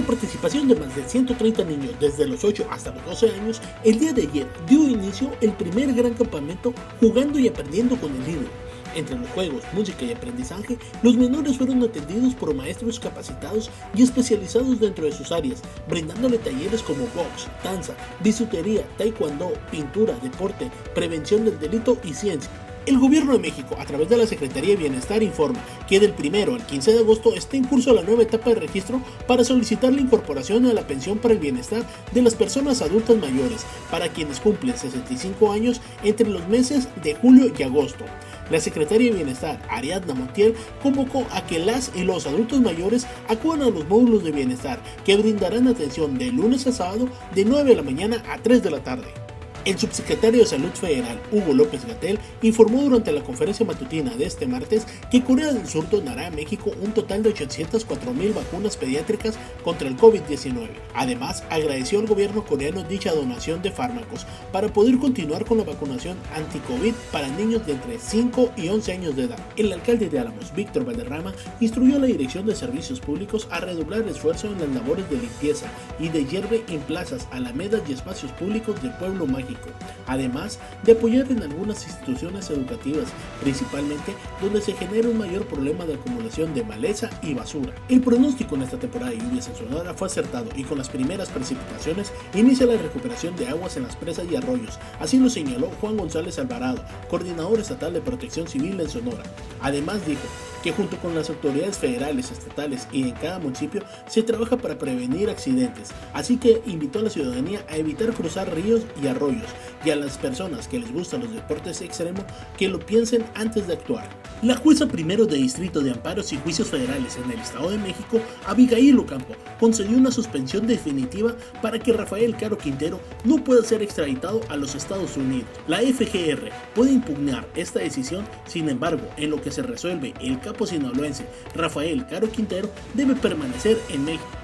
la participación de más de 130 niños desde los 8 hasta los 12 años, el día de ayer dio inicio el primer gran campamento jugando y aprendiendo con el libro. Entre los juegos, música y aprendizaje, los menores fueron atendidos por maestros capacitados y especializados dentro de sus áreas, brindándole talleres como box, danza, bisutería, taekwondo, pintura, deporte, prevención del delito y ciencia. El Gobierno de México, a través de la Secretaría de Bienestar, informa que del 1 al 15 de agosto está en curso la nueva etapa de registro para solicitar la incorporación a la pensión para el bienestar de las personas adultas mayores, para quienes cumplen 65 años entre los meses de julio y agosto. La secretaria de Bienestar, Ariadna Montiel, convocó a que las y los adultos mayores acudan a los módulos de bienestar que brindarán atención de lunes a sábado de 9 de la mañana a 3 de la tarde. El subsecretario de Salud Federal, Hugo López Gatel, informó durante la conferencia matutina de este martes que Corea del Sur donará a México un total de 804 mil vacunas pediátricas contra el COVID-19. Además, agradeció al gobierno coreano dicha donación de fármacos para poder continuar con la vacunación anti-COVID para niños de entre 5 y 11 años de edad. El alcalde de Álamos, Víctor Valderrama, instruyó a la Dirección de Servicios Públicos a redoblar el esfuerzo en las labores de limpieza y de hierve en plazas, alamedas y espacios públicos del pueblo mágico además de apoyar en algunas instituciones educativas, principalmente donde se genera un mayor problema de acumulación de maleza y basura. El pronóstico en esta temporada de lluvias en Sonora fue acertado y con las primeras precipitaciones inicia la recuperación de aguas en las presas y arroyos, así lo señaló Juan González Alvarado, coordinador estatal de protección civil en Sonora. Además dijo que junto con las autoridades federales, estatales y en cada municipio se trabaja para prevenir accidentes, así que invitó a la ciudadanía a evitar cruzar ríos y arroyos y a las personas que les gustan los deportes extremos que lo piensen antes de actuar. La jueza primero de Distrito de Amparos y Juicios Federales en el Estado de México, Abigail Ocampo, concedió una suspensión definitiva para que Rafael Caro Quintero no pueda ser extraditado a los Estados Unidos. La FGR puede impugnar esta decisión, sin embargo, en lo que se resuelve el capo Rafael Caro Quintero debe permanecer en México.